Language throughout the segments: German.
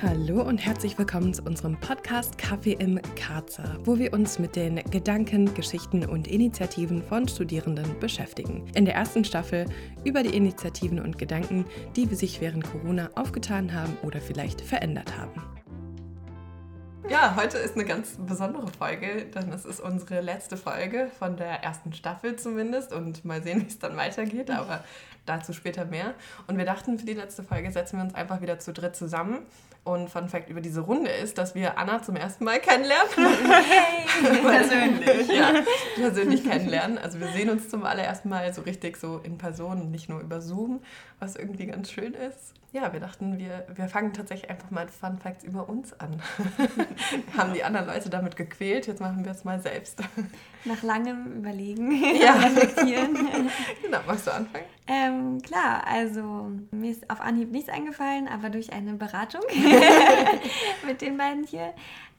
Hallo und herzlich willkommen zu unserem Podcast Kaffee im Karzer, wo wir uns mit den Gedanken, Geschichten und Initiativen von Studierenden beschäftigen. In der ersten Staffel über die Initiativen und Gedanken, die sich während Corona aufgetan haben oder vielleicht verändert haben. Ja, heute ist eine ganz besondere Folge, denn es ist unsere letzte Folge von der ersten Staffel zumindest und mal sehen, wie es dann weitergeht, aber dazu später mehr. Und wir dachten, für die letzte Folge setzen wir uns einfach wieder zu dritt zusammen und Fun Fact über diese Runde ist, dass wir Anna zum ersten Mal kennenlernen. Hey! persönlich. Ja, persönlich kennenlernen. Also wir sehen uns zum allerersten Mal so richtig so in Person, nicht nur über Zoom, was irgendwie ganz schön ist. Ja, wir dachten, wir, wir fangen tatsächlich einfach mal Fun Facts über uns an. wir haben die anderen Leute damit gequält, jetzt machen wir es mal selbst. Nach langem Überlegen, ja. reflektieren. genau, magst du anfangen? Ähm, klar, also mir ist auf Anhieb nichts eingefallen, aber durch eine Beratung mit den beiden hier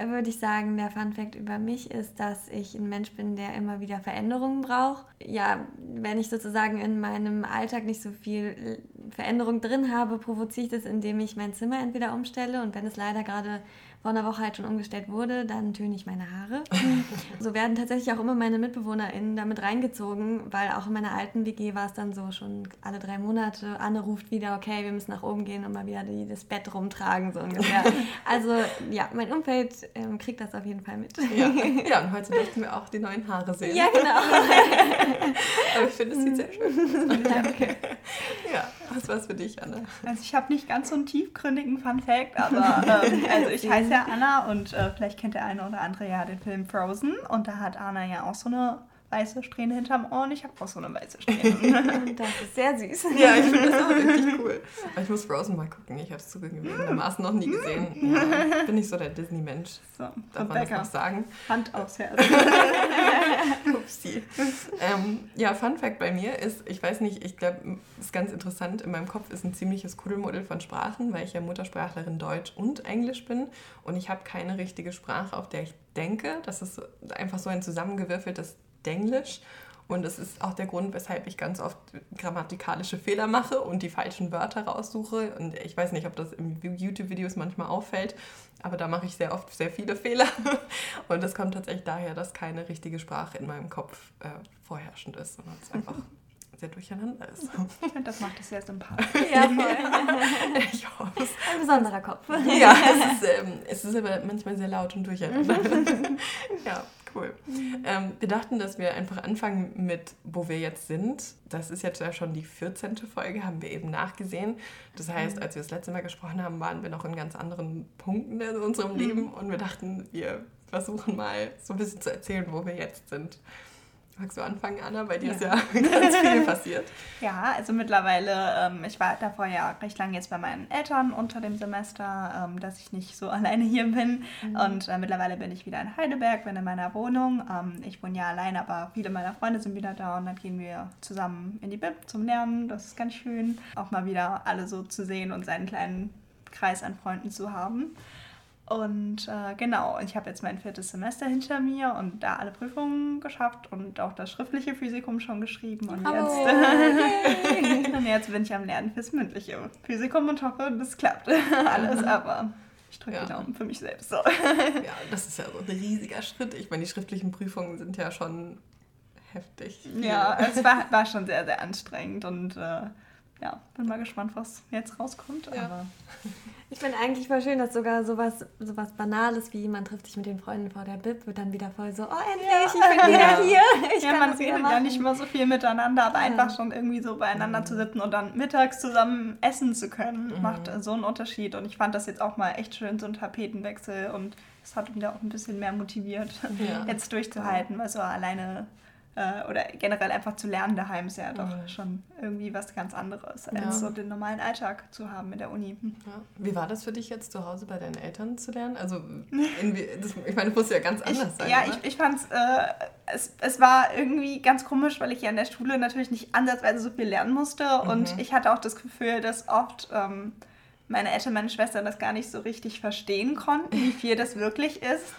würde ich sagen, der Fun Fact über mich ist, dass ich ein Mensch bin, der immer wieder Veränderungen braucht. Ja, wenn ich sozusagen in meinem Alltag nicht so viel Veränderung drin habe, provoziere ich das, indem ich mein Zimmer entweder umstelle und wenn es leider gerade vor einer Woche halt schon umgestellt wurde, dann töne ich meine Haare. so werden tatsächlich auch immer meine MitbewohnerInnen damit reingezogen, weil auch in meiner alten WG war es dann so schon alle drei Monate, Anne ruft wieder, okay, wir müssen nach oben gehen und mal wieder die, das Bett rumtragen, so ungefähr. also ja, mein Umfeld ähm, kriegt das auf jeden Fall mit. Ja. ja, und heute möchten wir auch die neuen Haare sehen. Ja, genau. Aber ich finde, es sieht sehr schön aus. Danke. Ja, was war es für dich, Anne? Also ich habe nicht ganz so einen tiefgründigen Fun-Fact, aber ähm, also ich heiße ja Anna und äh, vielleicht kennt der eine oder andere ja den Film Frozen und da hat Anna ja auch so eine weiße Strähne hinterm Ohr und ich habe auch so eine weiße Strähne. das ist sehr süß. Ja, ich finde das auch richtig cool. Aber ich muss Frozen mal gucken. Ich habe es zugegebenermaßen noch nie gesehen. Ja, bin nicht so der Disney-Mensch. So, Darf man das noch sagen? Hand aufs Herz. Upsi. Ähm, ja, Fun Fact bei mir ist, ich weiß nicht, ich glaube, es ist ganz interessant, in meinem Kopf ist ein ziemliches Kuddelmuddel von Sprachen, weil ich ja Muttersprachlerin Deutsch und Englisch bin und ich habe keine richtige Sprache, auf der ich denke. Das ist einfach so ein zusammengewürfeltes Denglisch. Und das ist auch der Grund, weshalb ich ganz oft grammatikalische Fehler mache und die falschen Wörter raussuche. Und ich weiß nicht, ob das in YouTube-Videos manchmal auffällt, aber da mache ich sehr oft sehr viele Fehler. Und das kommt tatsächlich daher, dass keine richtige Sprache in meinem Kopf äh, vorherrschend ist, sondern es einfach sehr durcheinander ist. Ich finde, das macht es sehr sympathisch. Ja, voll. ich hoffe es. Ein besonderer Kopf. Ja, es ist, ähm, es ist aber manchmal sehr laut und durcheinander. ja. Cool. Ähm, wir dachten, dass wir einfach anfangen mit, wo wir jetzt sind. Das ist jetzt ja schon die 14. Folge, haben wir eben nachgesehen. Das heißt, mhm. als wir das letzte Mal gesprochen haben, waren wir noch in ganz anderen Punkten in unserem mhm. Leben und wir dachten, wir versuchen mal so ein bisschen zu erzählen, wo wir jetzt sind. Magst du anfangen, Anna? Bei dir ja. ist ja ganz viel passiert. Ja, also mittlerweile, ähm, ich war davor ja recht lange jetzt bei meinen Eltern unter dem Semester, ähm, dass ich nicht so alleine hier bin. Mhm. Und äh, mittlerweile bin ich wieder in Heidelberg, bin in meiner Wohnung. Ähm, ich wohne ja allein, aber viele meiner Freunde sind wieder da und dann gehen wir zusammen in die Bib zum Lernen. Das ist ganz schön, auch mal wieder alle so zu sehen und seinen kleinen Kreis an Freunden zu haben. Und äh, genau, ich habe jetzt mein viertes Semester hinter mir und da alle Prüfungen geschafft und auch das schriftliche Physikum schon geschrieben. Und, jetzt, und jetzt bin ich am Lernen fürs mündliche Physikum und hoffe, das klappt alles. Aber ich drücke ja. die Daumen für mich selbst. So. Ja, das ist ja so ein riesiger Schritt. Ich meine, die schriftlichen Prüfungen sind ja schon heftig. Ja, es war, war schon sehr, sehr anstrengend und äh, ja, bin mal gespannt, was jetzt rauskommt. Ja. Aber ich finde eigentlich voll schön, dass sogar sowas, sowas Banales wie man trifft sich mit den Freunden vor der Bib wird dann wieder voll so, oh endlich, ja. ich bin wieder hier. Ich ja, man redet ja nicht mehr so viel miteinander, aber ja. einfach schon irgendwie so beieinander mhm. zu sitzen und dann mittags zusammen essen zu können, mhm. macht so einen Unterschied. Und ich fand das jetzt auch mal echt schön, so ein Tapetenwechsel und es hat wieder auch ein bisschen mehr motiviert, ja. jetzt durchzuhalten, weil so alleine oder generell einfach zu lernen daheim ist ja doch mhm. schon irgendwie was ganz anderes, als ja. so den normalen Alltag zu haben in der Uni. Hm. Ja. Wie war das für dich jetzt zu Hause bei deinen Eltern zu lernen? Also, das, ich meine, das muss ja ganz anders ich, sein. Ja, oder? ich, ich fand äh, es, es war irgendwie ganz komisch, weil ich ja in der Schule natürlich nicht ansatzweise so viel lernen musste mhm. und ich hatte auch das Gefühl, dass oft ähm, meine Eltern, meine Schwestern das gar nicht so richtig verstehen konnten, wie viel das wirklich ist.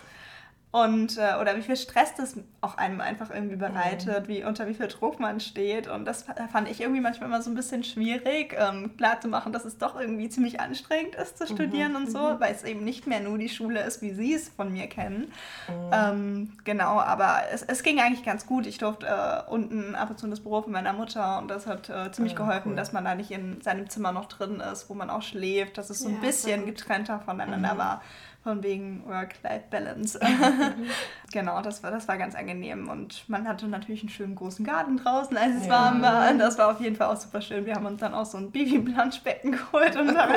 Und äh, oder wie viel Stress das auch einem einfach irgendwie bereitet, mhm. wie unter wie viel Druck man steht und das fand ich irgendwie manchmal immer so ein bisschen schwierig ähm, klar zu machen, dass es doch irgendwie ziemlich anstrengend ist zu mhm. studieren mhm. und so, mhm. weil es eben nicht mehr nur die Schule ist, wie sie es von mir kennen. Mhm. Ähm, genau, aber es, es ging eigentlich ganz gut. Ich durfte äh, unten ab und zu in das Büro von meiner Mutter und das hat äh, ziemlich ah, geholfen, cool. dass man da nicht in seinem Zimmer noch drin ist, wo man auch schläft, dass es so ja, ein bisschen getrennter voneinander war von wegen Work-Life-Balance. Mhm. genau, das war, das war ganz angenehm. Und man hatte natürlich einen schönen großen Garten draußen, als es ja. warm war. Das war auf jeden Fall auch super schön. Wir haben uns dann auch so ein Babyplanschbecken geholt. Und haben,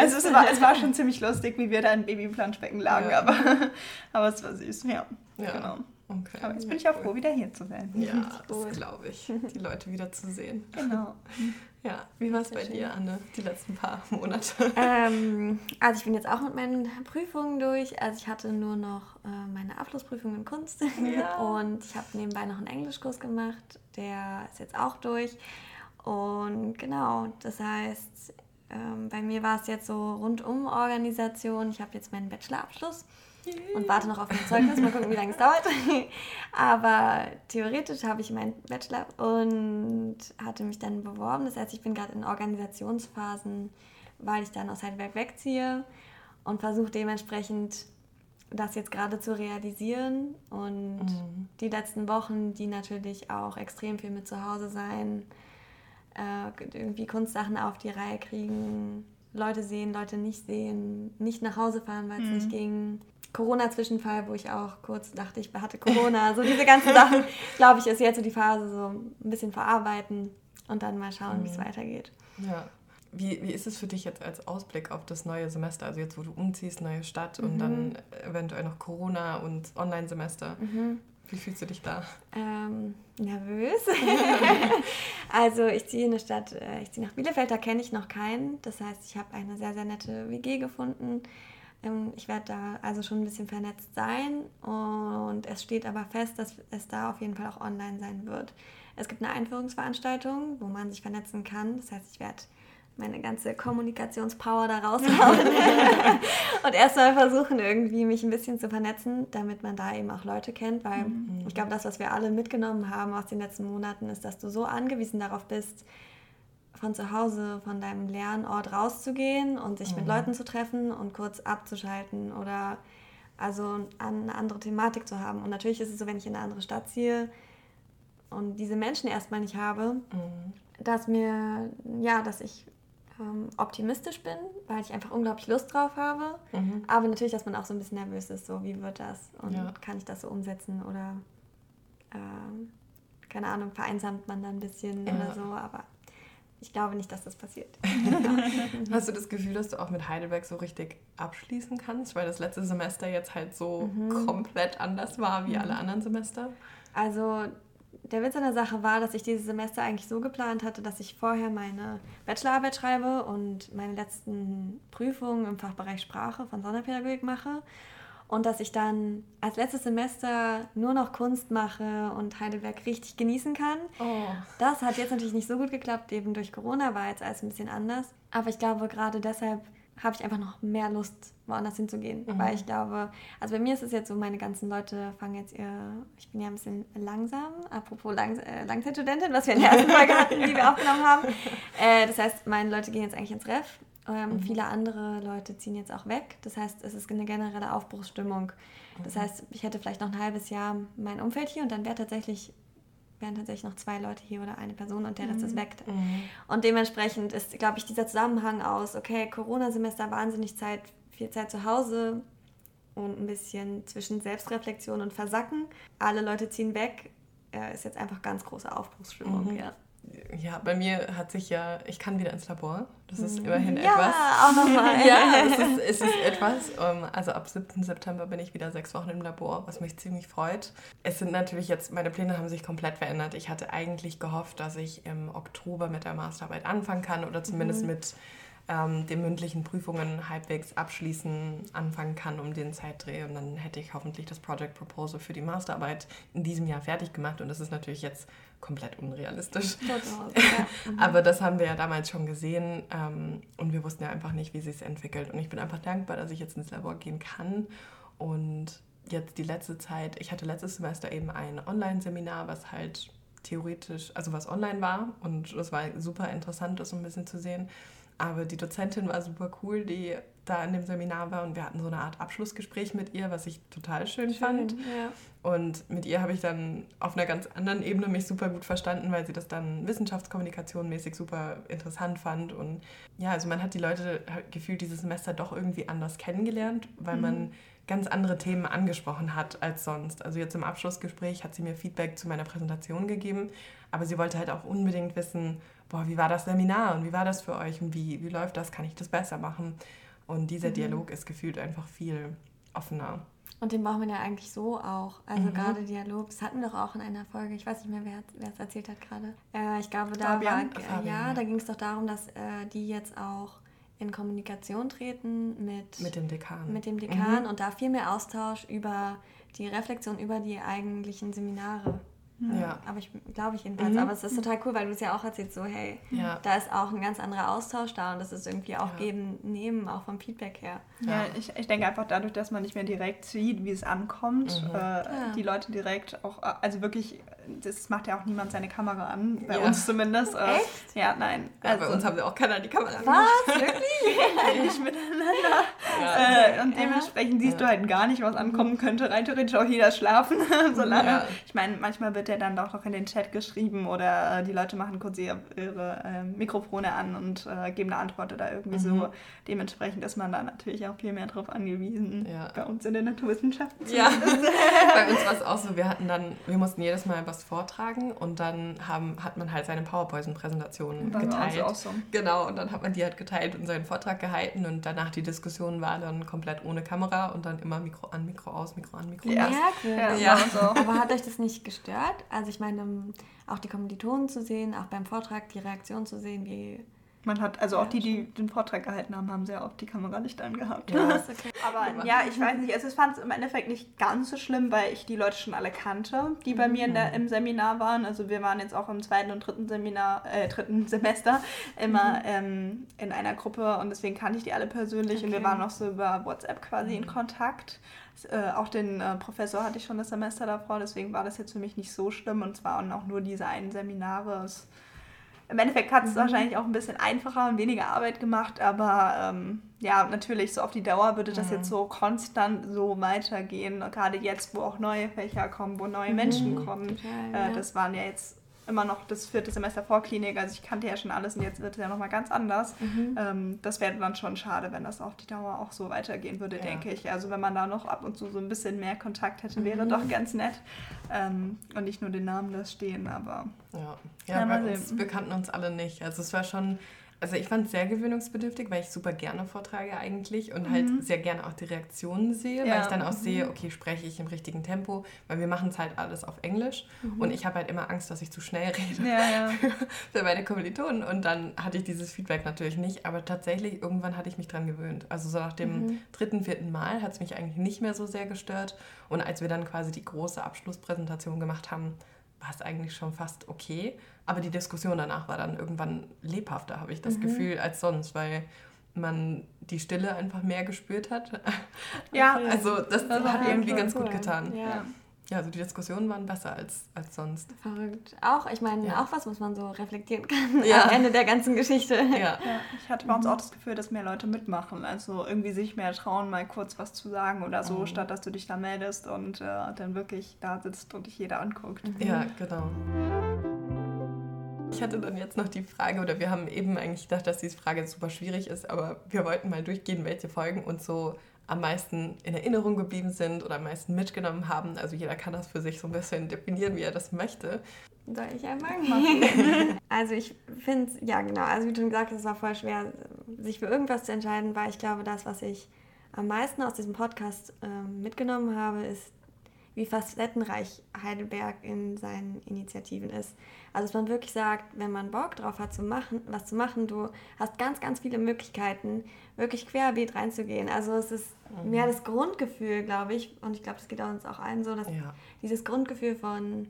also es war, es war schon ziemlich lustig, wie wir da in Babyplanschbecken lagen. Ja. Aber, aber es war süß, ja. ja. Genau. Okay. Aber jetzt bin ich auch froh, wieder hier zu sein. Ja, das glaube ich. Die Leute wieder zu sehen. Genau. Ja, wie war es bei schön. dir, Anne, die letzten paar Monate? Ähm, also ich bin jetzt auch mit meinen Prüfungen durch. Also ich hatte nur noch äh, meine Abschlussprüfung in Kunst ja. und ich habe nebenbei noch einen Englischkurs gemacht. Der ist jetzt auch durch. Und genau, das heißt, ähm, bei mir war es jetzt so rundum Organisation. Ich habe jetzt meinen Bachelorabschluss und warte noch auf mein Zeugnis. Mal gucken, wie lange es dauert. Aber theoretisch habe ich meinen Bachelor und hatte mich dann beworben. Das heißt, ich bin gerade in Organisationsphasen, weil ich dann aus Heidelberg wegziehe und versuche dementsprechend das jetzt gerade zu realisieren. Und mhm. die letzten Wochen, die natürlich auch extrem viel mit zu Hause sein, äh, irgendwie Kunstsachen auf die Reihe kriegen, Leute sehen, Leute nicht sehen, nicht nach Hause fahren, weil es mhm. nicht ging, Corona-Zwischenfall, wo ich auch kurz dachte, ich hatte Corona. So diese ganzen Sachen, glaube ich, ist jetzt so die Phase, so ein bisschen verarbeiten und dann mal schauen, mhm. wie es weitergeht. Ja. Wie, wie ist es für dich jetzt als Ausblick auf das neue Semester? Also jetzt, wo du umziehst, neue Stadt mhm. und dann eventuell noch Corona und Online-Semester. Mhm. Wie fühlst du dich da? Ähm, nervös. also ich ziehe in eine Stadt, äh, ich ziehe nach Bielefeld, da kenne ich noch keinen. Das heißt, ich habe eine sehr, sehr nette WG gefunden ich werde da also schon ein bisschen vernetzt sein und es steht aber fest, dass es da auf jeden Fall auch online sein wird. Es gibt eine Einführungsveranstaltung, wo man sich vernetzen kann. Das heißt, ich werde meine ganze Kommunikationspower da raushauen und erstmal versuchen, irgendwie mich ein bisschen zu vernetzen, damit man da eben auch Leute kennt, weil mhm. ich glaube, das, was wir alle mitgenommen haben aus den letzten Monaten, ist, dass du so angewiesen darauf bist, von zu Hause, von deinem Lernort rauszugehen und sich mhm. mit Leuten zu treffen und kurz abzuschalten oder also eine andere Thematik zu haben. Und natürlich ist es so, wenn ich in eine andere Stadt ziehe und diese Menschen erstmal nicht habe, mhm. dass mir, ja, dass ich ähm, optimistisch bin, weil ich einfach unglaublich Lust drauf habe. Mhm. Aber natürlich, dass man auch so ein bisschen nervös ist, so wie wird das und ja. kann ich das so umsetzen oder äh, keine Ahnung, vereinsamt man dann ein bisschen ja. oder so, aber ich glaube nicht, dass das passiert. Hast du das Gefühl, dass du auch mit Heidelberg so richtig abschließen kannst, weil das letzte Semester jetzt halt so mhm. komplett anders war wie mhm. alle anderen Semester? Also der Witz an der Sache war, dass ich dieses Semester eigentlich so geplant hatte, dass ich vorher meine Bachelorarbeit schreibe und meine letzten Prüfungen im Fachbereich Sprache von Sonderpädagogik mache und dass ich dann als letztes Semester nur noch Kunst mache und Heidelberg richtig genießen kann. Oh. Das hat jetzt natürlich nicht so gut geklappt, eben durch Corona war jetzt alles ein bisschen anders. Aber ich glaube, gerade deshalb habe ich einfach noch mehr Lust, woanders hinzugehen. Mhm. Weil ich glaube, also bei mir ist es jetzt so, meine ganzen Leute fangen jetzt ihr, ich bin ja ein bisschen langsam, apropos Lang, äh, Langzeitstudentin, was wir in der ersten Folge hatten, die wir aufgenommen haben. Äh, das heißt, meine Leute gehen jetzt eigentlich ins Ref ähm, mhm. Viele andere Leute ziehen jetzt auch weg. Das heißt, es ist eine generelle Aufbruchsstimmung. Das mhm. heißt, ich hätte vielleicht noch ein halbes Jahr mein Umfeld hier und dann wäre tatsächlich wären tatsächlich noch zwei Leute hier oder eine Person und der Rest mhm. ist weg. Mhm. Und dementsprechend ist, glaube ich, dieser Zusammenhang aus, okay, Corona-Semester, wahnsinnig Zeit, viel Zeit zu Hause und ein bisschen zwischen Selbstreflexion und Versacken. Alle Leute ziehen weg, ist jetzt einfach ganz große Aufbruchsstimmung, mhm. ja ja, bei mir hat sich ja, ich kann wieder ins Labor. Das ist mhm. immerhin ja, etwas. Ja, auch nochmal. ja, es ist, es ist etwas. Ähm, also ab 7. September bin ich wieder sechs Wochen im Labor, was mich ziemlich freut. Es sind natürlich jetzt, meine Pläne haben sich komplett verändert. Ich hatte eigentlich gehofft, dass ich im Oktober mit der Masterarbeit anfangen kann oder zumindest mhm. mit ähm, den mündlichen Prüfungen halbwegs abschließen, anfangen kann um den Zeitdreh. Und dann hätte ich hoffentlich das Project Proposal für die Masterarbeit in diesem Jahr fertig gemacht. Und das ist natürlich jetzt komplett unrealistisch. Aber das haben wir ja damals schon gesehen ähm, und wir wussten ja einfach nicht, wie sich es entwickelt. Und ich bin einfach dankbar, dass ich jetzt ins Labor gehen kann und jetzt die letzte Zeit, ich hatte letztes Semester eben ein Online-Seminar, was halt theoretisch, also was online war und das war super interessant, das so ein bisschen zu sehen. Aber die Dozentin war super cool, die da in dem Seminar war und wir hatten so eine Art Abschlussgespräch mit ihr, was ich total schön, schön fand. Ja. Und mit ihr habe ich dann auf einer ganz anderen Ebene mich super gut verstanden, weil sie das dann Wissenschaftskommunikation mäßig super interessant fand. Und ja, also man hat die Leute gefühlt dieses Semester doch irgendwie anders kennengelernt, weil mhm. man ganz andere Themen angesprochen hat als sonst. Also jetzt im Abschlussgespräch hat sie mir Feedback zu meiner Präsentation gegeben, aber sie wollte halt auch unbedingt wissen, boah, wie war das Seminar und wie war das für euch und wie, wie läuft das, kann ich das besser machen? Und dieser mhm. Dialog ist gefühlt einfach viel offener. Und den braucht man ja eigentlich so auch. Also mhm. gerade Dialog, das hatten wir doch auch in einer Folge, ich weiß nicht mehr, wer es erzählt hat gerade. Äh, ich glaube, da Fabian. war, äh, ja, da ging es doch darum, dass äh, die jetzt auch in Kommunikation treten mit, mit dem Dekan. Mit dem Dekan mhm. und da viel mehr Austausch über die Reflexion über die eigentlichen Seminare ja. Aber ich glaube ich jedenfalls. Mhm. Aber es ist total cool, weil du es ja auch erzählst, so hey, ja. da ist auch ein ganz anderer Austausch da und das ist irgendwie auch ja. geben, nehmen, auch vom Feedback her. Ja, ich, ich denke einfach dadurch, dass man nicht mehr direkt sieht, wie es ankommt, mhm. äh, die Leute direkt auch, also wirklich, das macht ja auch niemand seine Kamera an, bei uns zumindest. Äh, Echt? Ja, nein. Also, bei uns haben wir auch keiner die Kamera an. Was? Wirklich? nicht miteinander. Äh, und dementsprechend siehst du halt gar nicht, was ankommen könnte. Rein theoretisch auch jeder schlafen, solange. Ich meine, manchmal wird ja dann doch noch in den Chat geschrieben oder äh, die Leute machen kurz ihre, ihre äh, Mikrofone an und äh, geben eine Antwort oder irgendwie mhm. so. Dementsprechend ist man da natürlich auch viel mehr drauf angewiesen. Ja. Bei uns in der Naturwissenschaft. Ja, bei uns war es auch so, wir hatten dann, wir mussten jedes Mal was vortragen und dann haben, hat man halt seine PowerPoint-Präsentation geteilt. Awesome. Genau, und dann hat man die halt geteilt und seinen Vortrag gehalten und danach die Diskussion war dann komplett ohne Kamera und dann immer Mikro an, Mikro aus, Mikro an, Mikro ja. aus. Ja, ja. So. Aber hat euch das nicht gestört? Also ich meine, auch die Kommilitonen zu sehen, auch beim Vortrag die Reaktion zu sehen, wie man hat, also auch die, die den Vortrag gehalten haben, haben sehr oft die Kamera nicht angehabt. Ja. Okay. Aber ja, ich weiß nicht, also ich fand es im Endeffekt nicht ganz so schlimm, weil ich die Leute schon alle kannte, die bei mir der, mhm. im Seminar waren. Also wir waren jetzt auch im zweiten und dritten Seminar, äh, dritten Semester immer mhm. ähm, in einer Gruppe und deswegen kannte ich die alle persönlich okay. und wir waren auch so über WhatsApp quasi mhm. in Kontakt. Äh, auch den äh, Professor hatte ich schon das Semester davor, deswegen war das jetzt für mich nicht so schlimm und zwar auch nur diese einen Seminare. Es, Im Endeffekt hat es mhm. wahrscheinlich auch ein bisschen einfacher und weniger Arbeit gemacht, aber ähm, ja, natürlich, so auf die Dauer würde das mhm. jetzt so konstant so weitergehen. Gerade jetzt, wo auch neue Fächer kommen, wo neue mhm. Menschen kommen. Total, äh, ja. Das waren ja jetzt immer noch das vierte Semester Vorklinik, also ich kannte ja schon alles und jetzt wird es ja nochmal ganz anders. Mhm. Ähm, das wäre dann schon schade, wenn das auf die Dauer auch so weitergehen würde, ja. denke ich. Also wenn man da noch ab und zu so ein bisschen mehr Kontakt hätte, mhm. wäre doch ganz nett. Ähm, und nicht nur den Namen da stehen, aber... Ja, ja, ja bei uns, wir kannten uns alle nicht. Also es war schon also ich fand es sehr gewöhnungsbedürftig, weil ich super gerne vortrage eigentlich und halt mhm. halt sehr gerne auch die Reaktionen sehe, ja. weil ich dann auch mhm. sehe, okay, spreche ich im richtigen Tempo, weil wir machen es halt alles auf Englisch mhm. und ich habe halt immer Angst, dass ich zu schnell rede ja, ja. für meine Kommilitonen und dann hatte ich dieses Feedback natürlich nicht, aber tatsächlich irgendwann hatte ich mich dran gewöhnt. Also so nach dem mhm. dritten, vierten Mal hat es mich eigentlich nicht mehr so sehr gestört und als wir dann quasi die große Abschlusspräsentation gemacht haben, war es eigentlich schon fast okay. Aber die Diskussion danach war dann irgendwann lebhafter, habe ich das mhm. Gefühl, als sonst, weil man die Stille einfach mehr gespürt hat. Ja, also das, das hat irgendwie ganz cool. gut getan. Ja. ja. also die Diskussionen waren besser als, als sonst. Verrückt. Auch, ich meine, ja. auch was, was man so reflektieren kann ja. am Ende der ganzen Geschichte. Ja. ja. Ich hatte bei uns auch das Gefühl, dass mehr Leute mitmachen. Also irgendwie sich mehr trauen, mal kurz was zu sagen oder so, mhm. statt dass du dich da meldest und äh, dann wirklich da sitzt und dich jeder anguckt. Mhm. Ja, genau. Ich hatte dann jetzt noch die Frage, oder wir haben eben eigentlich gedacht, dass diese Frage super schwierig ist, aber wir wollten mal durchgehen, welche Folgen uns so am meisten in Erinnerung geblieben sind oder am meisten mitgenommen haben. Also jeder kann das für sich so ein bisschen definieren, wie er das möchte. Soll ich einmal machen? also ich finde es, ja genau, also wie du schon gesagt hast, es war voll schwer, sich für irgendwas zu entscheiden, weil ich glaube, das, was ich am meisten aus diesem Podcast äh, mitgenommen habe, ist wie facettenreich Heidelberg in seinen Initiativen ist. Also dass man wirklich sagt, wenn man Bock drauf hat, zu machen, was zu machen, du hast ganz, ganz viele Möglichkeiten, wirklich querbeet reinzugehen. Also es ist mhm. mehr das Grundgefühl, glaube ich, und ich glaube, das geht uns auch allen so, dass ja. dieses Grundgefühl von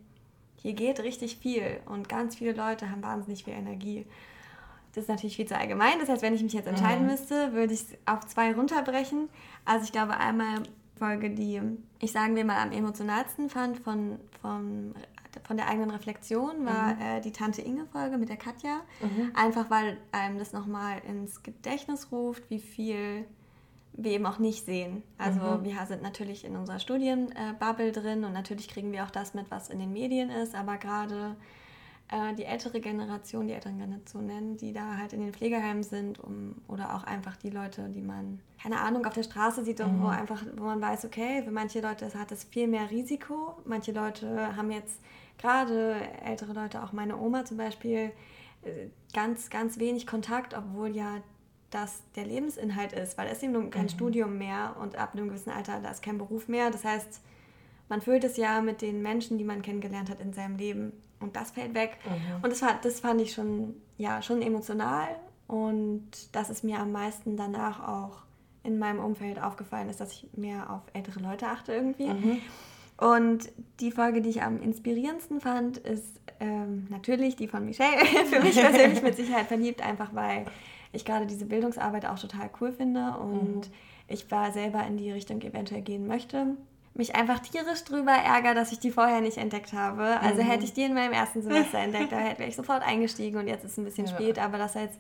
hier geht richtig viel und ganz viele Leute haben wahnsinnig viel Energie. Das ist natürlich viel zu allgemein. Das heißt, wenn ich mich jetzt entscheiden mhm. müsste, würde ich es auf zwei runterbrechen. Also ich glaube einmal Folge, die ich sagen wir mal am emotionalsten fand von, von, von der eigenen Reflexion, war mhm. äh, die Tante Inge-Folge mit der Katja. Mhm. Einfach weil einem das nochmal ins Gedächtnis ruft, wie viel wir eben auch nicht sehen. Also mhm. wir sind natürlich in unserer Studienbubble drin und natürlich kriegen wir auch das mit, was in den Medien ist, aber gerade äh, die ältere Generation, die älteren Generationen, die da halt in den Pflegeheimen sind um, oder auch einfach die Leute, die man, keine Ahnung, auf der Straße sieht und mhm. wo einfach, wo man weiß, okay, für manche Leute hat es viel mehr Risiko. Manche Leute haben jetzt gerade ältere Leute, auch meine Oma zum Beispiel, äh, ganz, ganz wenig Kontakt, obwohl ja das der Lebensinhalt ist, weil es eben kein mhm. Studium mehr und ab einem gewissen Alter, da ist kein Beruf mehr. Das heißt, man füllt es ja mit den Menschen, die man kennengelernt hat in seinem Leben. Und das fällt weg. Mhm. Und das, war, das fand ich schon, ja, schon emotional. Und das ist mir am meisten danach auch in meinem Umfeld aufgefallen ist, dass ich mehr auf ältere Leute achte irgendwie. Mhm. Und die Folge, die ich am inspirierendsten fand, ist ähm, natürlich die von Michelle. Für mich persönlich mit Sicherheit verliebt, einfach weil ich gerade diese Bildungsarbeit auch total cool finde und mhm. ich war selber in die Richtung eventuell gehen möchte. Mich einfach tierisch drüber ärgere, dass ich die vorher nicht entdeckt habe. Also mhm. hätte ich die in meinem ersten Semester entdeckt, da wäre ich sofort eingestiegen und jetzt ist es ein bisschen ja. spät, aber das als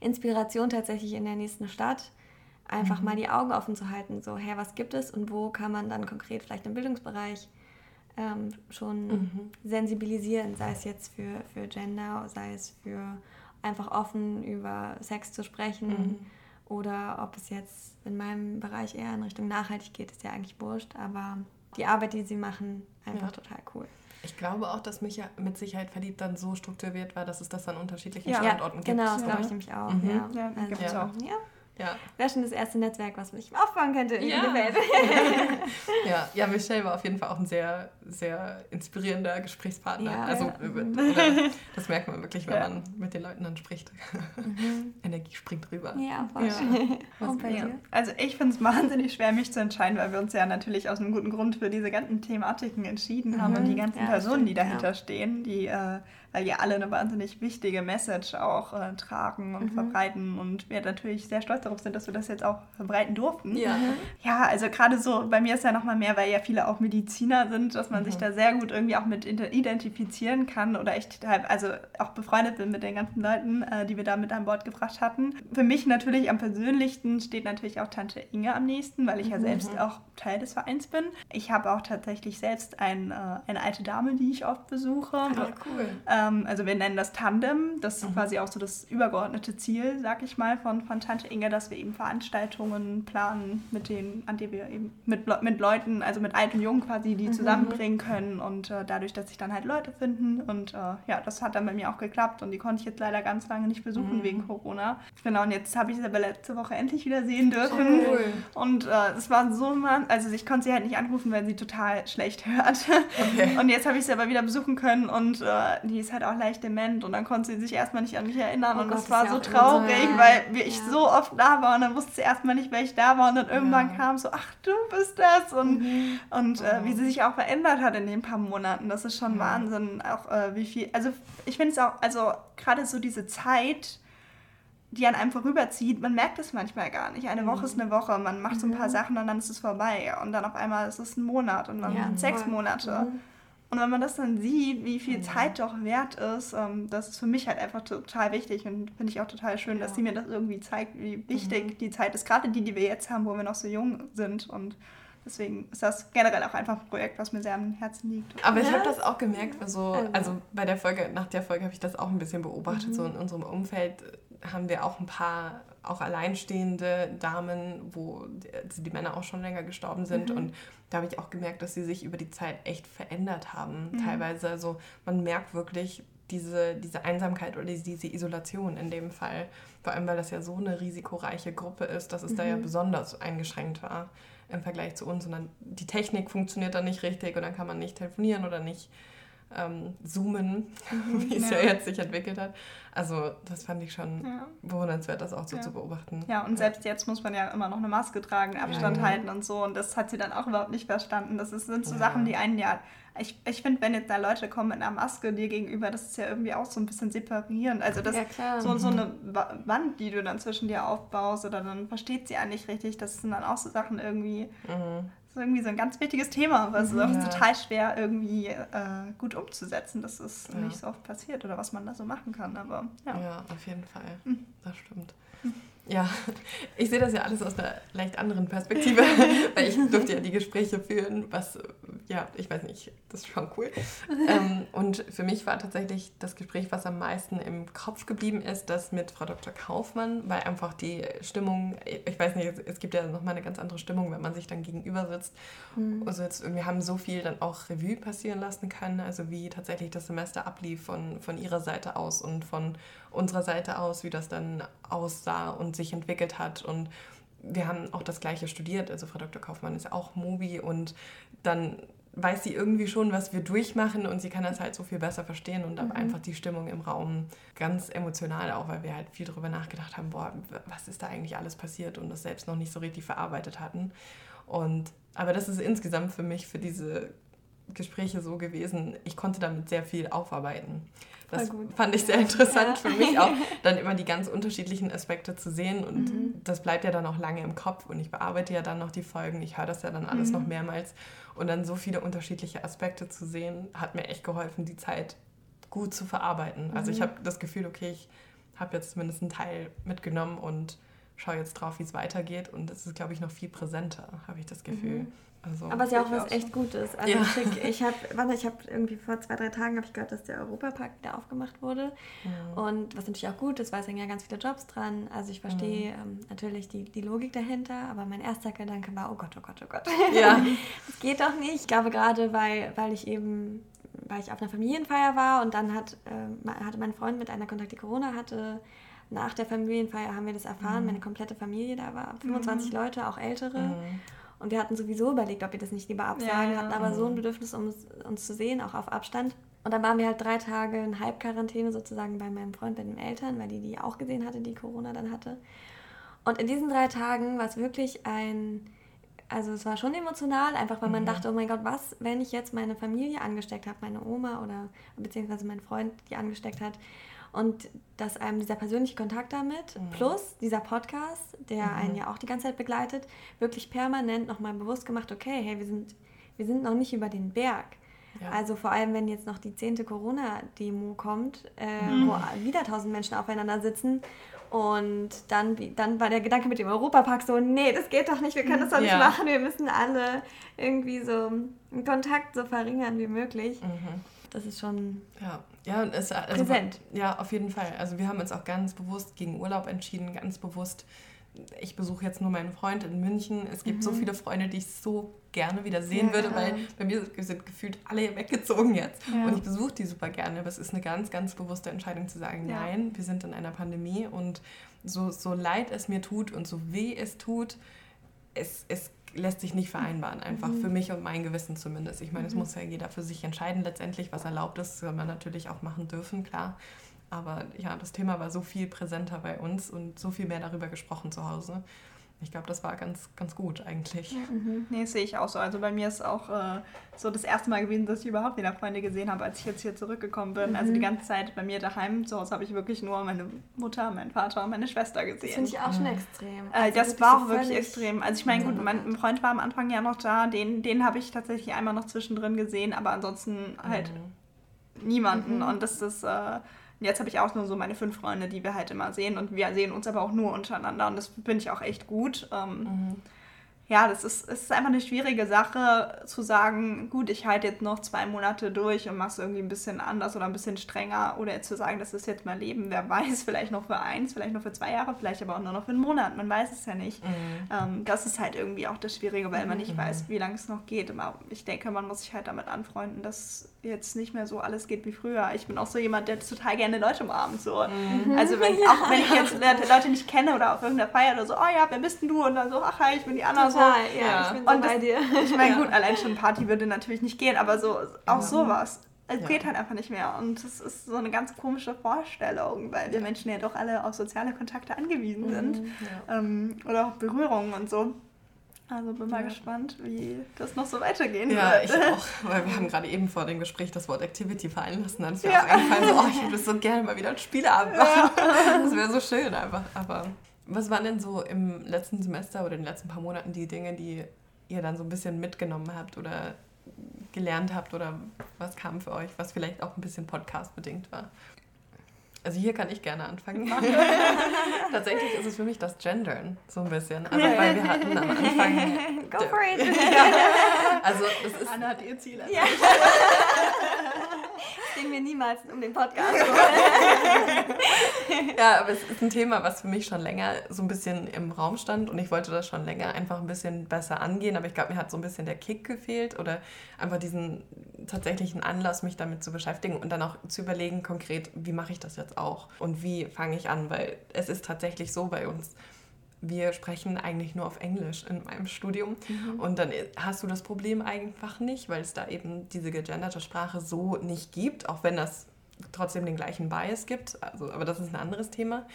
Inspiration tatsächlich in der nächsten Stadt einfach mhm. mal die Augen offen zu halten. So, hey, was gibt es und wo kann man dann konkret vielleicht im Bildungsbereich ähm, schon mhm. sensibilisieren, sei es jetzt für, für Gender, sei es für einfach offen über Sex zu sprechen. Oder ob es jetzt in meinem Bereich eher in Richtung nachhaltig geht, ist ja eigentlich wurscht. Aber die Arbeit, die sie machen, einfach ja. total cool. Ich glaube auch, dass mich ja mit Sicherheit verliebt dann so strukturiert war, dass es das an unterschiedlichen ja. Standorten gibt. Genau, das glaube ich nämlich auch. Mhm. Ja, ja also, gibt es auch. Ja. Ja. Wäre schon das erste Netzwerk, was mich aufbauen könnte in ja. der Welt. ja. ja, Michelle war auf jeden Fall auch ein sehr, sehr inspirierender Gesprächspartner. Ja, also das merkt man wirklich, wenn ja. man mit den Leuten dann spricht. Mhm. Energie springt rüber. Ja, voll. Was bei dir? Also ich finde es wahnsinnig schwer, mich zu entscheiden, weil wir uns ja natürlich aus einem guten Grund für diese ganzen Thematiken entschieden haben mhm. und die ganzen Personen, stimmt, die dahinter stehen, die äh, weil die alle eine wahnsinnig wichtige Message auch äh, tragen und mhm. verbreiten und wir natürlich sehr stolz darauf sind, dass wir das jetzt auch verbreiten durften. Ja, ja also gerade so, bei mir ist ja nochmal mehr, weil ja viele auch Mediziner sind, dass man mhm. sich da sehr gut irgendwie auch mit identifizieren kann oder echt halt, also auch befreundet bin mit den ganzen Leuten, äh, die wir da mit an Bord gebracht hatten. Für mich natürlich am persönlichsten steht natürlich auch Tante Inge am nächsten, weil ich ja mhm. selbst auch Teil des Vereins bin. Ich habe auch tatsächlich selbst ein, äh, eine alte Dame, die ich oft besuche. Ach, cool. Äh, ähm, also wir nennen das Tandem. Das ist mhm. quasi auch so das übergeordnete Ziel, sag ich mal, von, von Tante Inge, dass wir eben Veranstaltungen planen, mit denen, an denen wir eben mit, mit Leuten, also mit alt und jung quasi, die mhm. zusammenbringen können. Und äh, dadurch, dass sich dann halt Leute finden. Und äh, ja, das hat dann bei mir auch geklappt. Und die konnte ich jetzt leider ganz lange nicht besuchen mhm. wegen Corona. Genau, und jetzt habe ich sie aber letzte Woche endlich wieder sehen dürfen. Cool. Und äh, es war so, man, also ich konnte sie halt nicht anrufen, weil sie total schlecht hört. Okay. Und jetzt habe ich sie aber wieder besuchen können und äh, die ist ist halt auch leicht dement und dann konnte sie sich erstmal nicht an mich erinnern oh und Gott, das war so traurig, so, ja. weil ich ja. so oft da war und dann wusste sie erstmal nicht, wer ich da war und dann irgendwann ja. kam so, ach du bist das und, mhm. und äh, wie sie sich auch verändert hat in den paar Monaten, das ist schon Wahnsinn, auch äh, wie viel, also ich finde es auch, also gerade so diese Zeit, die an einem vorüberzieht, man merkt es manchmal gar nicht. Eine Woche ist mhm. eine Woche, man macht so ein paar mhm. Sachen und dann ist es vorbei. Und dann auf einmal ist es ein Monat und dann ja, sechs Monate. Mhm. Und wenn man das dann sieht, wie viel mhm. Zeit doch wert ist, ähm, das ist für mich halt einfach total wichtig und finde ich auch total schön, ja. dass sie mir das irgendwie zeigt, wie wichtig mhm. die Zeit ist. Gerade die, die wir jetzt haben, wo wir noch so jung sind. Und deswegen ist das generell auch einfach ein Projekt, was mir sehr am Herzen liegt. Aber ich habe das auch gemerkt, so, also, also bei der Folge, nach der Folge habe ich das auch ein bisschen beobachtet. Mhm. So in unserem Umfeld haben wir auch ein paar auch alleinstehende Damen, wo die, die Männer auch schon länger gestorben sind. Mhm. Und da habe ich auch gemerkt, dass sie sich über die Zeit echt verändert haben. Mhm. Teilweise, also man merkt wirklich diese, diese Einsamkeit oder diese Isolation in dem Fall. Vor allem, weil das ja so eine risikoreiche Gruppe ist, dass es mhm. da ja mhm. besonders eingeschränkt war im Vergleich zu uns. Und dann die Technik funktioniert dann nicht richtig und dann kann man nicht telefonieren oder nicht ähm, zoomen, mhm, wie es ja. ja. jetzt sich entwickelt hat. Also das fand ich schon ja. bewundernswert, das auch so ja. zu beobachten. Ja, und selbst jetzt muss man ja immer noch eine Maske tragen, Abstand halten und so. Und das hat sie dann auch überhaupt nicht verstanden. Das ist, sind so Sachen, die einen ja ich, ich finde, wenn jetzt da Leute kommen mit einer Maske dir gegenüber, das ist ja irgendwie auch so ein bisschen separierend. Also das so, so eine Wand, die du dann zwischen dir aufbaust oder dann versteht sie ja nicht richtig. Das sind dann auch so Sachen irgendwie, mhm. Ist irgendwie so ein ganz wichtiges Thema, was Mhm. auch Ja. total schwer irgendwie äh, gut umzusetzen. Das ist Ja. nicht so oft passiert oder was man da so machen kann. Aber ja. Ja, auf jeden Fall. Mhm. Das stimmt. Ja, ich sehe das ja alles aus einer leicht anderen Perspektive, weil ich durfte ja die Gespräche führen, was, ja, ich weiß nicht, das ist schon cool. ähm, und für mich war tatsächlich das Gespräch, was am meisten im Kopf geblieben ist, das mit Frau Dr. Kaufmann, weil einfach die Stimmung, ich weiß nicht, es- gibt ja nochmal eine ganz andere Stimmung, wenn man sich dann gegenüber sitzt. Also jetzt, wir haben so viel dann auch Revue passieren lassen können, also wie tatsächlich das Semester ablief von, von ihrer Seite aus und von unserer Seite aus, wie das dann aussah und sich entwickelt hat. Und wir haben auch das Gleiche studiert. Also Frau Dr. Kaufmann ist auch Mobi und dann weiß sie irgendwie schon, was wir durchmachen und sie kann das halt so viel besser verstehen und aber einfach die Stimmung im Raum ganz emotional auch, weil wir halt viel darüber nachgedacht haben, boah, was ist da eigentlich alles passiert und das selbst noch nicht so richtig verarbeitet hatten. Und aber das ist insgesamt für mich für diese Gespräche so gewesen, ich konnte damit sehr viel aufarbeiten. Das fand ich sehr interessant Ja. für mich auch, dann immer die ganz unterschiedlichen Aspekte zu sehen und Mhm. das bleibt ja dann auch lange im Kopf und ich bearbeite ja dann noch die Folgen, ich höre das ja dann alles noch mehrmals und dann so viele unterschiedliche Aspekte zu sehen, hat mir echt geholfen, die Zeit gut zu verarbeiten. Also ich habe das Gefühl, okay, ich habe jetzt zumindest einen Teil mitgenommen und schaue jetzt drauf, wie es weitergeht und es ist, glaube ich, noch viel präsenter, habe ich das Gefühl. Also, Aber es ist ja auch was auch echt Gutes. Also Ja. schick. ich habe, warte, ich habe irgendwie vor zwei, drei Tagen habe ich gehört, dass der Europapark wieder aufgemacht wurde. Mhm. Und was natürlich auch gut ist, weil es hängen ja ganz viele Jobs dran. Also ich verstehe ähm, natürlich die, die Logik dahinter, aber mein erster Gedanke war, oh Gott, oh Gott, oh Gott. ja, Das geht doch nicht. Ich glaube gerade, weil, weil ich eben, weil ich auf einer Familienfeier war und dann hat, ähm, hatte mein Freund mit einer Kontakt, die Corona hatte. Nach der Familienfeier haben wir das erfahren, meine komplette Familie da war, 25 Leute, auch ältere. Mhm. Und wir hatten sowieso überlegt, ob wir das nicht lieber absagen, Ja, hatten aber so ein Bedürfnis, um uns, uns zu sehen, auch auf Abstand. Und dann waren wir halt drei Tage in Halbquarantäne sozusagen bei meinem Freund, bei den Eltern, weil die die auch gesehen hatte, die Corona dann hatte. Und in diesen drei Tagen war es wirklich ein, also es war schon emotional, einfach weil man dachte, oh mein Gott, was, wenn ich jetzt meine Familie angesteckt habe, meine Oma oder beziehungsweise mein Freund, die angesteckt hat. Und dass einem dieser persönliche Kontakt damit, plus dieser Podcast, der einen ja auch die ganze Zeit begleitet, wirklich permanent nochmal bewusst gemacht, okay, hey, wir sind, wir sind noch nicht über den Berg. Ja. Also vor allem, wenn jetzt noch die zehnte Corona-Demo kommt, äh, wo wieder tausend Menschen aufeinander sitzen und dann, dann war der Gedanke mit dem Europapark so, nee, das geht doch nicht, wir können das doch nicht Ja. machen, wir müssen alle irgendwie so einen Kontakt so verringern wie möglich. Mhm. Das ist schon Ja, ja, es, also, Präsent. Ja, auf jeden Fall. Also wir haben uns auch ganz bewusst gegen Urlaub entschieden, ganz bewusst. Ich besuche jetzt nur meinen Freund in München. Es gibt so viele Freunde, die ich so gerne wieder sehen Mhm. Ja, würde, weil bei mir sind gefühlt alle weggezogen jetzt. Ja. Und ich besuche die super gerne. Aber es ist eine ganz, ganz bewusste Entscheidung zu sagen, Ja. nein, wir sind in einer Pandemie und so, so leid es mir tut und so weh es tut, es, es lässt sich nicht vereinbaren, einfach Mhm. für mich und mein Gewissen zumindest. Ich meine, es muss ja jeder für sich entscheiden letztendlich, was erlaubt ist, soll man natürlich auch machen dürfen, klar. Aber ja, das Thema war so viel präsenter bei uns und so viel mehr darüber gesprochen zu Hause. Ich glaube, das war ganz, ganz gut eigentlich. Nee, das sehe ich auch so. Also bei mir ist auch äh, so das erste Mal gewesen, dass ich überhaupt wieder Freunde gesehen habe, als ich jetzt hier zurückgekommen bin. Also die ganze Zeit bei mir daheim zu Hause habe ich wirklich nur meine Mutter, meinen Vater und meine Schwester Das gesehen. finde ich auch schon extrem. Äh, Also das war auch wirklich extrem. Also ich meine, gut, mein Mhm. Freund war am Anfang ja noch da, den, den habe ich tatsächlich einmal noch zwischendrin gesehen, aber ansonsten halt niemanden. Und das ist, äh, jetzt habe ich auch nur so meine fünf Freunde, die wir halt immer sehen. Und wir sehen uns aber auch nur untereinander. Und das finde ich auch echt gut. Ähm, Ja, das ist, es ist einfach eine schwierige Sache zu sagen, gut, ich halte jetzt noch zwei Monate durch und mache es irgendwie ein bisschen anders oder ein bisschen strenger. Oder zu sagen, das ist jetzt mein Leben, wer weiß, vielleicht noch für eins, vielleicht noch für zwei Jahre, vielleicht aber auch nur noch für einen Monat, man weiß es ja nicht. Ähm, das ist halt irgendwie auch das Schwierige, weil man nicht weiß, wie lange es noch geht. Aber ich denke, man muss sich halt damit anfreunden, dass jetzt nicht mehr so alles geht wie früher. Ich bin auch so jemand, der total gerne Leute umarmt. So. Also wenn, auch wenn ich jetzt Leute nicht kenne oder auf irgendeiner Feier oder so, oh ja, wer bist denn du? Und dann so, ach hi, ich bin die Anna. So. Total, ja, Ja. ich bin so Und das- bei dir. Ich meine, gut, allein schon Party würde natürlich nicht gehen, aber so auch sowas. Es Ja. geht halt einfach nicht mehr. Und das ist so eine ganz komische Vorstellung, weil wir Menschen ja doch alle auf soziale Kontakte angewiesen sind. Ähm, oder auch Berührungen und so. Also bin mal gespannt, wie das noch so weitergehen Ja, wird. ich auch. Weil wir haben gerade eben vor dem Gespräch das Wort Activity fallen lassen. Dann ist mir Ja. auch eingefallen, so, oh, ich würde so gerne mal wieder ein Spieleabend machen. Das wäre so schön einfach. Aber was waren denn so im letzten Semester oder in den letzten paar Monaten die Dinge, die ihr dann so ein bisschen mitgenommen habt oder gelernt habt oder was kam für euch, was vielleicht auch ein bisschen Podcast-bedingt war. Also hier kann ich gerne anfangen. Tatsächlich ist es für mich das Gendern so ein bisschen. Also weil wir hatten am Anfang. Go for it! also das ist. Anna hat ihr Ziel. Ja. Ging mir niemals um den Podcast. ja, aber es ist ein Thema, was für mich schon länger so ein bisschen im Raum stand und ich wollte das schon länger einfach ein bisschen besser angehen, aber ich glaube, mir hat so ein bisschen der Kick gefehlt oder einfach diesen tatsächlichen Anlass, mich damit zu beschäftigen und dann auch zu überlegen konkret, wie mache ich das jetzt auch und wie fange ich an, weil es ist tatsächlich so bei uns, wir sprechen eigentlich nur auf Englisch in meinem Studium. Mhm. Und dann hast du das Problem einfach nicht, weil es da eben diese gegenderte Sprache so nicht gibt, auch wenn das trotzdem den gleichen Bias gibt. Also, aber das ist ein anderes Thema.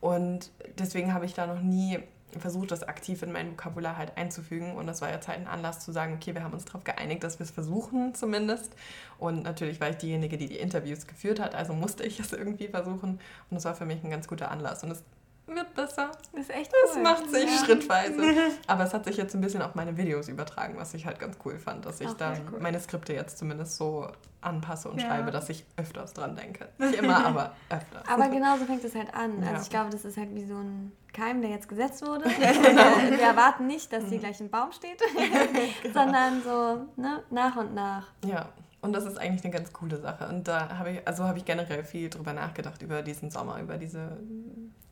Und deswegen habe ich da noch nie versucht, das aktiv in mein Vokabular halt einzufügen. Und das war jetzt halt ein Anlass zu sagen, okay, wir haben uns darauf geeinigt, dass wir es versuchen zumindest. Und natürlich war ich diejenige, die die Interviews geführt hat, also musste ich es irgendwie versuchen. Und das war für mich ein ganz guter Anlass. Und es wird besser. Das ist echt cool. Das macht sich ja. schrittweise. Aber es hat sich jetzt ein bisschen auf meine Videos übertragen, was ich halt ganz cool fand, dass ich dann cool. meine Skripte jetzt zumindest so anpasse und ja. schreibe, dass ich öfters dran denke. Nicht immer, aber öfters. Aber genauso fängt es halt an. Also ja. ich glaube, das ist halt wie so ein Keim, der jetzt gesetzt wurde. genau. Wir erwarten nicht, dass hier mhm. gleich ein Baum steht, genau. sondern so ne, nach und nach. Ja. Und das ist eigentlich eine ganz coole Sache. Und da habe ich, also habe ich generell viel drüber nachgedacht, über diesen Sommer, über diese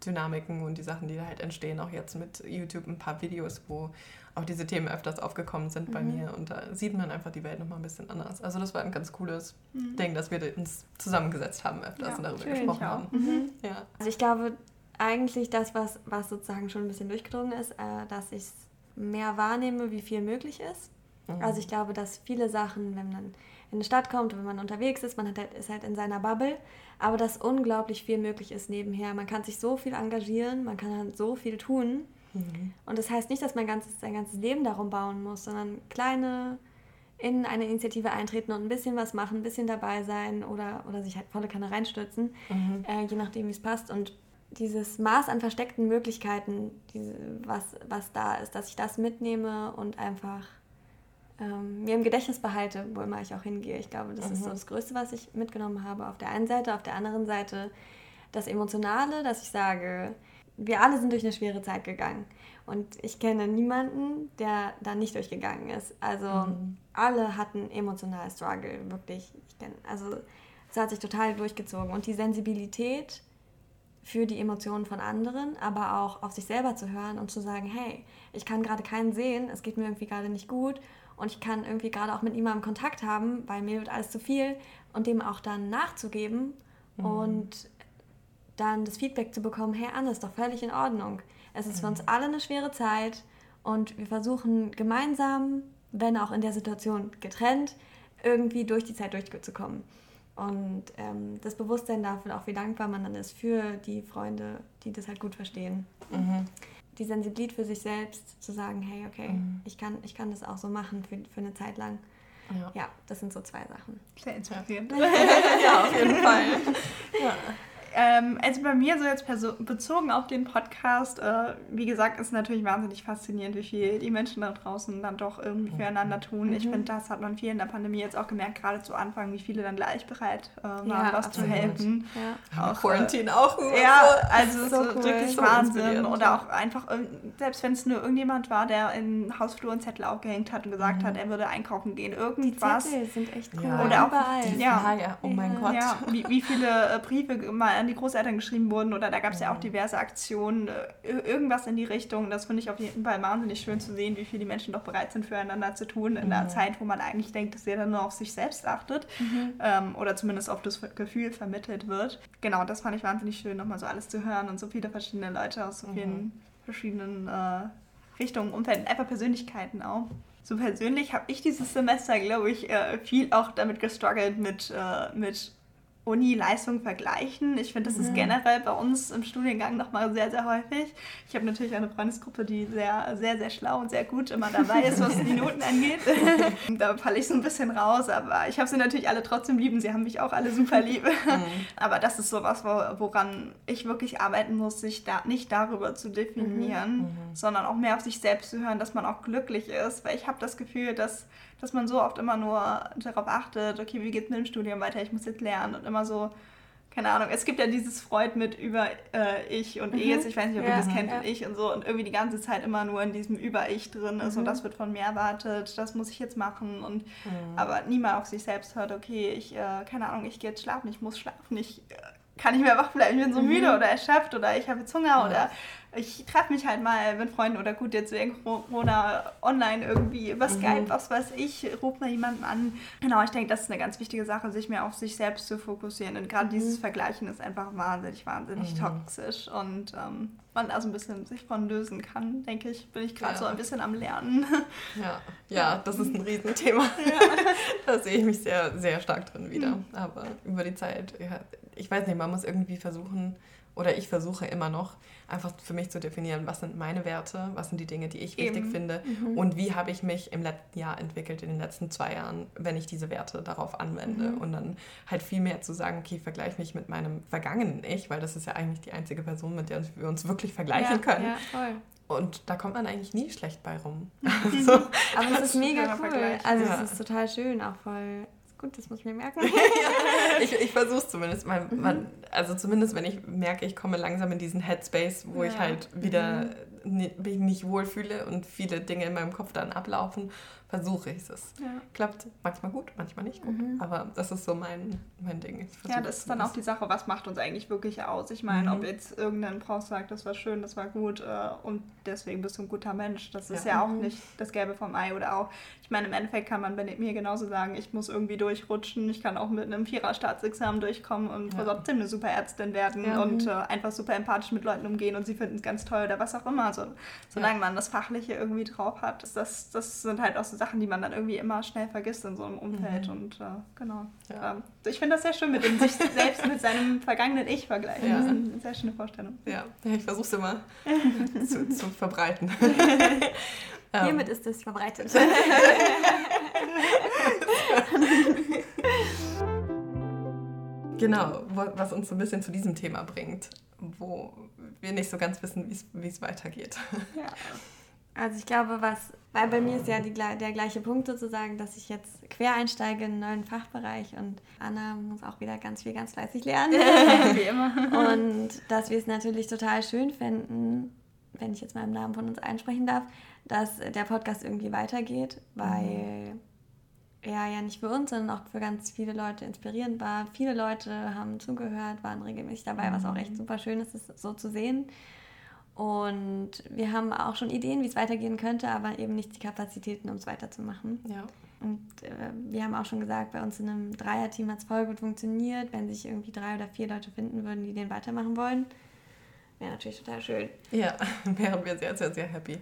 Dynamiken und die Sachen, die da halt entstehen. Auch jetzt mit YouTube ein paar Videos, wo auch diese Themen öfters aufgekommen sind bei mhm. mir. Und da sieht man einfach die Welt nochmal ein bisschen anders. Also das war ein ganz cooles mhm. Ding, dass wir uns zusammengesetzt haben öfters ja, und darüber gesprochen haben. Mhm. Ja. Also ich glaube, eigentlich das, was, was sozusagen schon ein bisschen durchgedrungen ist, äh, dass ich mehr wahrnehme, wie viel möglich ist. Mhm. Also ich glaube, dass viele Sachen, wenn man in eine Stadt kommt, wenn man unterwegs ist, man halt, ist halt in seiner Bubble, aber dass unglaublich viel möglich ist nebenher. Man kann sich so viel engagieren, man kann so viel tun. Mhm. Und das heißt nicht, dass man ganzes, sein ganzes Leben darum bauen muss, sondern kleine in eine Initiative eintreten und ein bisschen was machen, ein bisschen dabei sein oder, oder sich halt volle Kanne reinstürzen, mhm. äh, je nachdem, wie es passt. Und dieses Maß an versteckten Möglichkeiten, diese, was, was da ist, dass ich das mitnehme und einfach ähm, mir im Gedächtnis behalte, wo immer ich auch hingehe. Ich glaube, das mhm. ist so mhm. das Größte, was ich mitgenommen habe. Auf der einen Seite, auf der anderen Seite das Emotionale, dass ich sage, wir alle sind durch eine schwere Zeit gegangen. Und ich kenne niemanden, der da nicht durchgegangen ist. Also mhm. alle hatten emotional Struggle, wirklich. Ich kenn, also es hat sich total durchgezogen. Und die Sensibilität für die Emotionen von anderen, aber auch auf sich selber zu hören und zu sagen, hey, ich kann gerade keinen sehen, es geht mir irgendwie gerade nicht gut und ich kann irgendwie gerade auch mit niemandem Kontakt haben, weil mir wird alles zu viel und dem auch dann nachzugeben mhm. und dann das Feedback zu bekommen, hey Anne, ist doch völlig in Ordnung. Es ist mhm. für uns alle eine schwere Zeit und wir versuchen gemeinsam, wenn auch in der Situation getrennt, irgendwie durch die Zeit durchzukommen. Und ähm, das Bewusstsein dafür, auch wie dankbar man dann ist für die Freunde, die das halt gut verstehen. Mhm die Sensibilität für sich selbst zu sagen, hey, okay, mhm. ich, kann, ich kann das auch so machen für, für eine Zeit lang. Ja. ja das sind so zwei Sachen. Sehr inspirierend. ja, auf jeden Fall. Ja. Ähm, also bei mir so jetzt bezogen auf den Podcast, äh, wie gesagt, ist natürlich wahnsinnig faszinierend, wie viel die Menschen da draußen dann doch irgendwie mhm. füreinander tun. Ich mhm. finde, das hat man viel in der Pandemie jetzt auch gemerkt, gerade zu Anfang, wie viele dann gleich bereit äh, waren, ja, was absolut. zu helfen. Ja. Auch Quarantine äh, auch. Ja, also so cool. wirklich so Wahnsinn. Oder auch einfach, selbst wenn es nur irgendjemand war, der in Hausflur einen Zettel aufgehängt hat und gesagt mhm. hat, er würde einkaufen gehen, irgendwas. Die Zettel sind echt cool. Ja. Oder auch, ja, ja, oh mein Gott. Ja, wie, wie viele äh, Briefe mal an die Großeltern geschrieben wurden oder da gab es ja. ja auch diverse Aktionen, äh, irgendwas in die Richtung. Das finde ich auf jeden Fall wahnsinnig schön zu sehen, wie viel die Menschen doch bereit sind, füreinander zu tun in mhm. einer Zeit, wo man eigentlich denkt, dass jeder nur auf sich selbst achtet mhm. ähm, oder zumindest auf das Gefühl vermittelt wird. Genau, das fand ich wahnsinnig schön, nochmal so alles zu hören und so viele verschiedene Leute aus so vielen mhm. verschiedenen äh, Richtungen, Umfelden, einfach Persönlichkeiten auch so persönlich habe ich dieses Semester, glaube ich, äh, viel auch damit gestruggelt mit, äh, mit Uni-Leistung vergleichen. Ich finde, das ist mhm. generell bei uns im Studiengang nochmal sehr, sehr häufig. Ich habe natürlich eine Freundesgruppe, die sehr, sehr, sehr schlau und sehr gut immer dabei ist, was die Noten angeht. da falle ich so ein bisschen raus, aber ich habe sie natürlich alle trotzdem lieben. Sie haben mich auch alle super lieb. Mhm. Aber das ist sowas, woran ich wirklich arbeiten muss, sich da nicht darüber zu definieren, mhm. sondern auch mehr auf sich selbst zu hören, dass man auch glücklich ist. Weil ich habe das Gefühl, dass dass man so oft immer nur darauf achtet, okay, wie geht es mit dem Studium weiter, ich muss jetzt lernen und immer so, keine Ahnung, es gibt ja dieses Freud mit über äh, ich und mhm. es, ich weiß nicht, ob ja, ihr das kennt, ja. und ich und so und irgendwie die ganze Zeit immer nur in diesem über ich drin ist mhm. und das wird von mir erwartet, das muss ich jetzt machen und mhm. aber niemand auf sich selbst hört, okay, ich, äh, keine Ahnung, ich gehe jetzt schlafen, ich muss schlafen, ich äh, kann nicht mehr wach bleiben, ich bin so mhm. müde oder erschöpft oder ich habe jetzt Hunger ja. oder ich treffe mich halt mal mit Freunden oder gut, jetzt wegen Corona online irgendwie über mhm. Skype, was weiß ich, rufe mal jemanden an. Genau, ich denke, das ist eine ganz wichtige Sache, sich mehr auf sich selbst zu fokussieren. Und gerade mhm. dieses Vergleichen ist einfach wahnsinnig, wahnsinnig mhm. toxisch. Und ähm, man da so ein bisschen sich von lösen kann, denke ich, bin ich gerade ja. so ein bisschen am Lernen. Ja, ja, das ist ein Riesenthema. Ja. da sehe ich mich sehr, sehr stark drin wieder. Mhm. Aber über die Zeit, ja, ich weiß nicht, man muss irgendwie versuchen, oder ich versuche immer noch, einfach für mich zu definieren, was sind meine Werte, was sind die Dinge, die ich wichtig Eben. finde mhm. und wie habe ich mich im letzten Jahr entwickelt, in den letzten zwei Jahren, wenn ich diese Werte darauf anwende. Mhm. Und dann halt viel mehr zu sagen, okay, vergleiche mich mit meinem vergangenen Ich, weil das ist ja eigentlich die einzige Person, mit der wir uns wirklich vergleichen ja, können. Ja, voll. Und da kommt man eigentlich nie schlecht bei rum. so. Aber es ist mega cool. Also ja. es ist total schön, auch voll Gut, das muss ich mir merken. ja, ich ich versuche es zumindest. Man, mhm. man, also zumindest, wenn ich merke, ich komme langsam in diesen Headspace, wo ja. ich halt wieder mhm. mich nicht wohlfühle und viele Dinge in meinem Kopf dann ablaufen, versuche ich es. Ja. Klappt manchmal gut, manchmal nicht gut. Mhm. Aber das ist so mein, mein Ding. Ja, das ist dann auch die Sache, was macht uns eigentlich wirklich aus? Ich meine, mhm. ob jetzt irgendein Prof sagt, das war schön, das war gut äh, und deswegen bist du ein guter Mensch. Das ist ja, auch mhm. nicht das Gelbe vom Ei oder auch, ich meine, im Endeffekt kann man bei mir genauso sagen, ich muss irgendwie durchrutschen, ich kann auch mit einem Vierer-Staatsexamen durchkommen und ja. trotzdem eine super Ärztin werden ja. und äh, einfach super empathisch mit Leuten umgehen und sie finden es ganz toll oder was auch immer. So, solange man das Fachliche irgendwie drauf hat, das, das sind halt auch so Sachen, die man dann irgendwie immer schnell vergisst in so einem Umfeld. Mhm. Und äh, genau. Ja. Ähm, ich finde das sehr schön, mit dem sich selbst mit seinem vergangenen Ich vergleichen. Ja. Das ist eine sehr schöne Vorstellung. Ja, ich versuche es immer zu, zu verbreiten. Hiermit ist es verbreitet. genau, was uns so ein bisschen zu diesem Thema bringt, wo wir nicht so ganz wissen, wie es weitergeht. Ja. Also ich glaube, was, weil bei mir ist ja die, der gleiche Punkt sozusagen, dass ich jetzt quer einsteige in einen neuen Fachbereich und Anna muss auch wieder ganz viel, ganz fleißig lernen. Wie immer. Und dass wir es natürlich total schön finden, wenn ich jetzt mal im Namen von uns einsprechen darf, dass der Podcast irgendwie weitergeht, weil mhm. er ja nicht für uns, sondern auch für ganz viele Leute inspirierend war. Viele Leute haben zugehört, waren regelmäßig dabei, was auch echt mhm. super schön ist, das so zu sehen. Und wir haben auch schon Ideen, wie es weitergehen könnte, aber eben nicht die Kapazitäten, um es weiterzumachen. Ja. Und äh, wir haben auch schon gesagt, bei uns in einem Dreierteam hat es voll gut funktioniert. Wenn sich irgendwie drei oder vier Leute finden würden, die den weitermachen wollen, wäre natürlich total schön. Ja, wären wir sehr, sehr, sehr happy.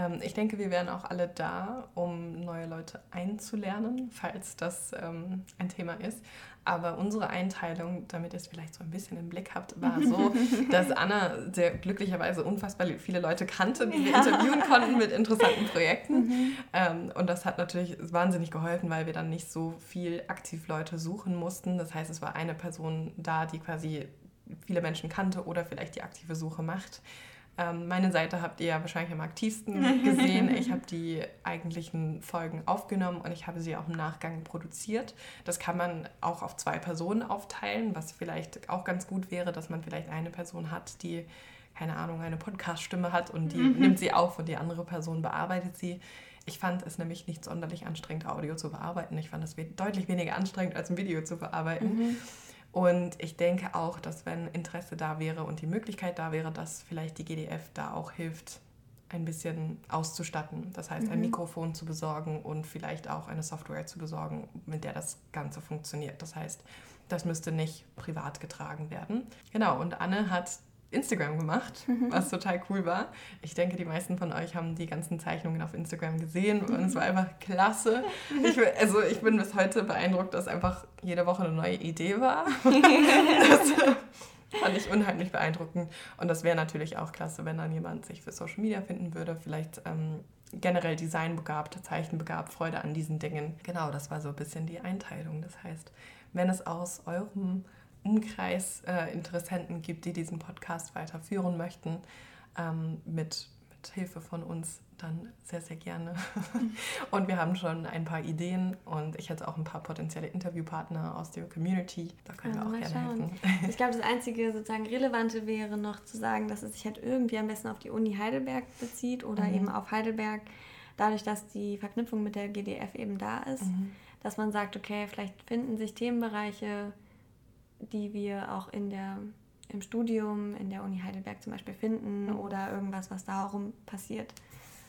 Ähm, ich denke, wir wären auch alle da, um neue Leute einzulernen, falls das ähm, ein Thema ist. Aber unsere Einteilung, damit ihr es vielleicht so ein bisschen im Blick habt, war so, dass Anna sehr glücklicherweise unfassbar viele Leute kannte, die wir ja. interviewen konnten mit interessanten Projekten. Mhm. Ähm, und das hat natürlich wahnsinnig geholfen, weil wir dann nicht so viel aktiv Leute suchen mussten. Das heißt, es war eine Person da, die quasi viele Menschen kannte oder vielleicht die aktive Suche macht. Ähm, meine Seite habt ihr ja wahrscheinlich am aktivsten gesehen. Ich habe die eigentlichen Folgen aufgenommen und ich habe sie auch im Nachgang produziert. Das kann man auch auf zwei Personen aufteilen, was vielleicht auch ganz gut wäre, dass man vielleicht eine Person hat, die keine Ahnung, eine Podcast-Stimme hat und die mhm. nimmt sie auf und die andere Person bearbeitet sie. Ich fand es nämlich nicht sonderlich anstrengend, Audio zu bearbeiten. Ich fand es deutlich weniger anstrengend, als ein Video zu bearbeiten. Mhm. Und ich denke auch, dass wenn Interesse da wäre und die Möglichkeit da wäre, dass vielleicht die GDF da auch hilft, ein bisschen auszustatten. Das heißt, ein mhm. Mikrofon zu besorgen und vielleicht auch eine Software zu besorgen, mit der das Ganze funktioniert. Das heißt, das müsste nicht privat getragen werden. Genau, und Anne hat Instagram gemacht, was total cool war. Ich denke, die meisten von euch haben die ganzen Zeichnungen auf Instagram gesehen und es war einfach klasse. Ich, also ich bin bis heute beeindruckt, dass einfach jede Woche eine neue Idee war. Das fand ich unheimlich beeindruckend. Und das wäre natürlich auch klasse, wenn dann jemand sich für Social Media finden würde, vielleicht ähm, generell designbegabt, zeichenbegabt, Freude an diesen Dingen. Genau, das war so ein bisschen die Einteilung. Das heißt, wenn es aus eurem Umkreis äh, Interessenten gibt, die diesen Podcast weiterführen möchten, ähm, mit, mit Hilfe von uns, dann sehr, sehr gerne. und wir haben schon ein paar Ideen und ich hätte auch ein paar potenzielle Interviewpartner aus der Community. Da können Also wir auch gerne schauen. helfen. Ich glaube, das einzige sozusagen Relevante wäre noch zu sagen, dass es sich halt irgendwie am besten auf die Uni Heidelberg bezieht oder Mhm. eben auf Heidelberg, dadurch, dass die Verknüpfung mit der GDF eben da ist, Mhm. dass man sagt, okay, vielleicht finden sich Themenbereiche, die wir auch in der, im Studium in der Uni Heidelberg zum Beispiel finden Mhm. oder irgendwas, was darum passiert.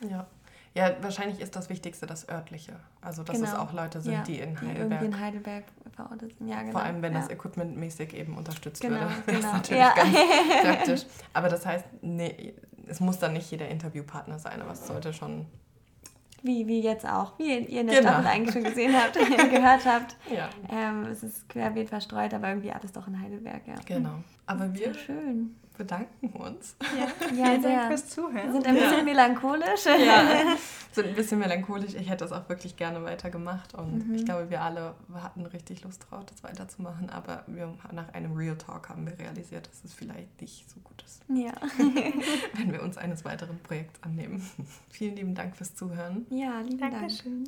Ja. ja, wahrscheinlich ist das Wichtigste das Örtliche. Also, dass es Genau. auch Leute sind, Ja, die in Die Heidelberg in Heidelberg verortet sind. Ja, genau. Vor allem, wenn ja. das equipmentmäßig eben unterstützt Genau, würde. Das genau. ist natürlich Ja. ganz praktisch. Aber das heißt, nee, es muss dann nicht jeder Interviewpartner sein, aber es sollte schon. Wie, wie jetzt auch, wie ihr in der Genau. Staffel eigentlich schon gesehen habt, gehört habt. Ja, Ähm, es ist querbeet verstreut, aber irgendwie alles doch in Heidelberg, ja. genau. Aber wir schön. Bedanken uns. Ja, Vielen sehr. Dank fürs Wir Zuhören. sind ein bisschen melancholisch. Ja, sind ein bisschen melancholisch. Ich hätte das auch wirklich gerne weitergemacht und Mhm. ich glaube, wir alle hatten richtig Lust drauf, das weiterzumachen. Aber wir, nach einem Real Talk haben wir realisiert, dass es vielleicht nicht so gut ist, Ja. wenn wir uns eines weiteren Projekts annehmen. Vielen lieben Dank fürs Zuhören. ja, lieben Dankeschön.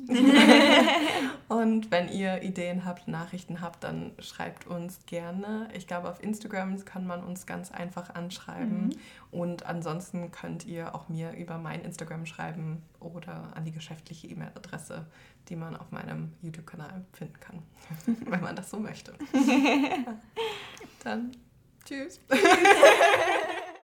Und wenn ihr Ideen habt, Nachrichten habt, dann schreibt uns gerne. Ich glaube, auf Instagram kann man uns ganz einfach anschreiben. Und ansonsten könnt ihr auch mir über mein Instagram schreiben oder an die geschäftliche E-Mail-Adresse, die man auf meinem YouTube-Kanal finden kann, wenn man das so möchte. dann tschüss.